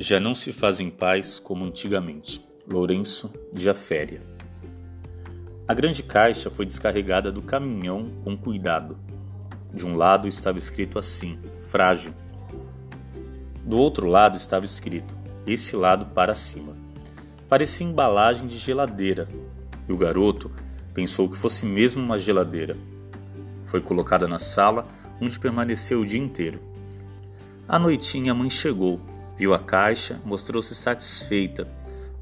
Já não se fazem paz como antigamente. Lourenço de Aféria. A grande caixa foi descarregada do caminhão com cuidado. De um lado estava escrito assim: frágil. Do outro lado estava escrito: este lado para cima. Parecia embalagem de geladeira, e o garoto pensou que fosse mesmo uma geladeira. Foi colocada na sala, onde permaneceu o dia inteiro. À noitinha a mãe chegou Viu a caixa, mostrou-se satisfeita,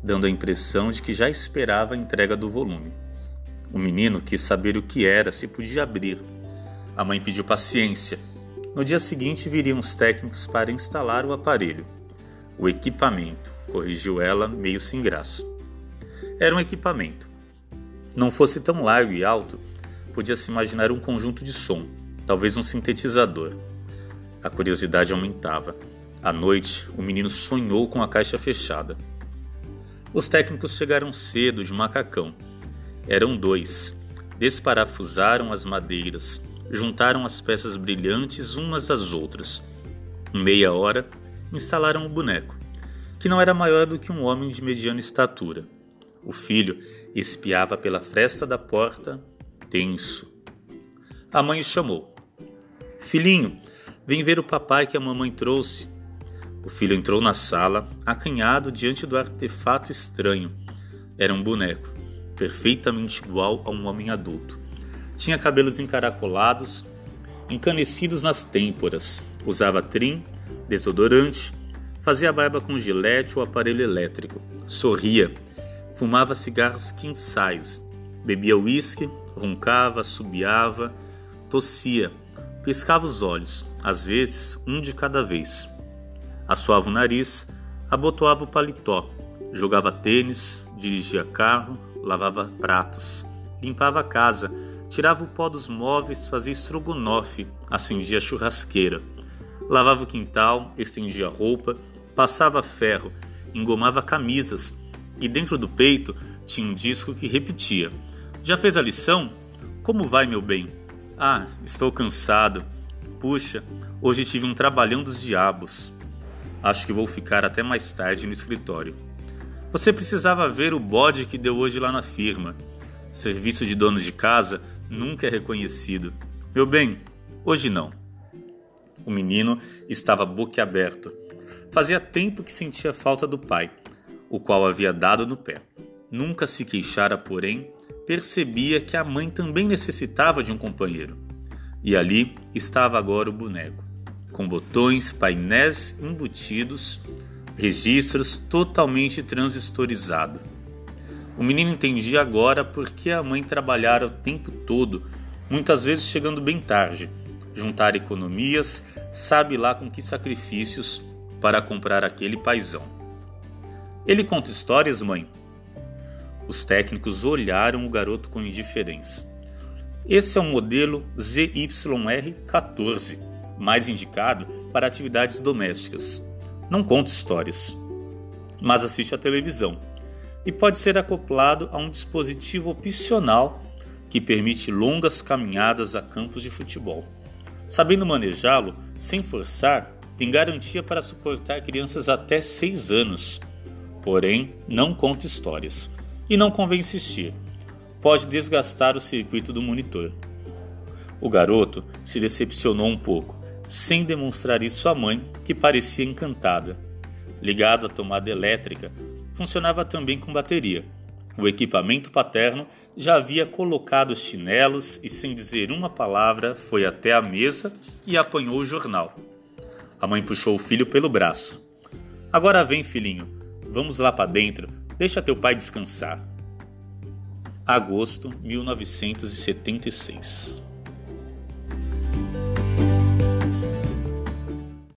dando a impressão de que já esperava a entrega do volume. O menino quis saber o que era, se podia abrir. A mãe pediu paciência. No dia seguinte viriam os técnicos para instalar o aparelho. O equipamento, corrigiu ela, meio sem graça. Era um equipamento. Não fosse tão largo e alto, podia-se imaginar um conjunto de som, talvez um sintetizador. A curiosidade aumentava. À noite, o menino sonhou com a caixa fechada. Os técnicos chegaram cedo de macacão. Eram dois. Desparafusaram as madeiras, juntaram as peças brilhantes umas às outras. Em meia hora, instalaram o boneco, que não era maior do que um homem de mediana estatura. O filho espiava pela fresta da porta, tenso. A mãe chamou. Filhinho, vem ver o papai que a mamãe trouxe. O filho entrou na sala, acanhado diante do artefato estranho. Era um boneco, perfeitamente igual a um homem adulto. Tinha cabelos encaracolados, encanecidos nas têmporas, usava trim, desodorante, fazia barba com gilete ou aparelho elétrico, sorria, fumava cigarros quinçais, bebia uísque, roncava, assobiava, tossia, piscava os olhos, às vezes um de cada vez assoava o nariz, abotoava o paletó, jogava tênis, dirigia carro, lavava pratos, limpava a casa, tirava o pó dos móveis, fazia estrogonofe, acendia churrasqueira, lavava o quintal, estendia roupa, passava ferro, engomava camisas e dentro do peito tinha um disco que repetia: Já fez a lição? Como vai, meu bem? Ah, estou cansado. Puxa, hoje tive um trabalhão dos diabos. Acho que vou ficar até mais tarde no escritório. Você precisava ver o bode que deu hoje lá na firma. Serviço de dono de casa nunca é reconhecido. Meu bem, hoje não. O menino estava boquiaberto. Fazia tempo que sentia falta do pai, o qual havia dado no pé. Nunca se queixara, porém, percebia que a mãe também necessitava de um companheiro. E ali estava agora o boneco com botões, painéis embutidos, registros totalmente transistorizado. O menino entendia agora por que a mãe trabalhara o tempo todo, muitas vezes chegando bem tarde, juntar economias, sabe lá com que sacrifícios, para comprar aquele paisão. Ele conta histórias, mãe? Os técnicos olharam o garoto com indiferença. Esse é o modelo ZYR14 mais indicado para atividades domésticas. Não conta histórias, mas assiste à televisão e pode ser acoplado a um dispositivo opcional que permite longas caminhadas a campos de futebol. Sabendo manejá-lo, sem forçar, tem garantia para suportar crianças até 6 anos. Porém, não conta histórias e não convém insistir. Pode desgastar o circuito do monitor. O garoto se decepcionou um pouco sem demonstrar isso à mãe, que parecia encantada. Ligado à tomada elétrica, funcionava também com bateria. O equipamento paterno já havia colocado os chinelos e, sem dizer uma palavra, foi até a mesa e apanhou o jornal. A mãe puxou o filho pelo braço. Agora vem, filhinho, vamos lá para dentro, deixa teu pai descansar. Agosto 1976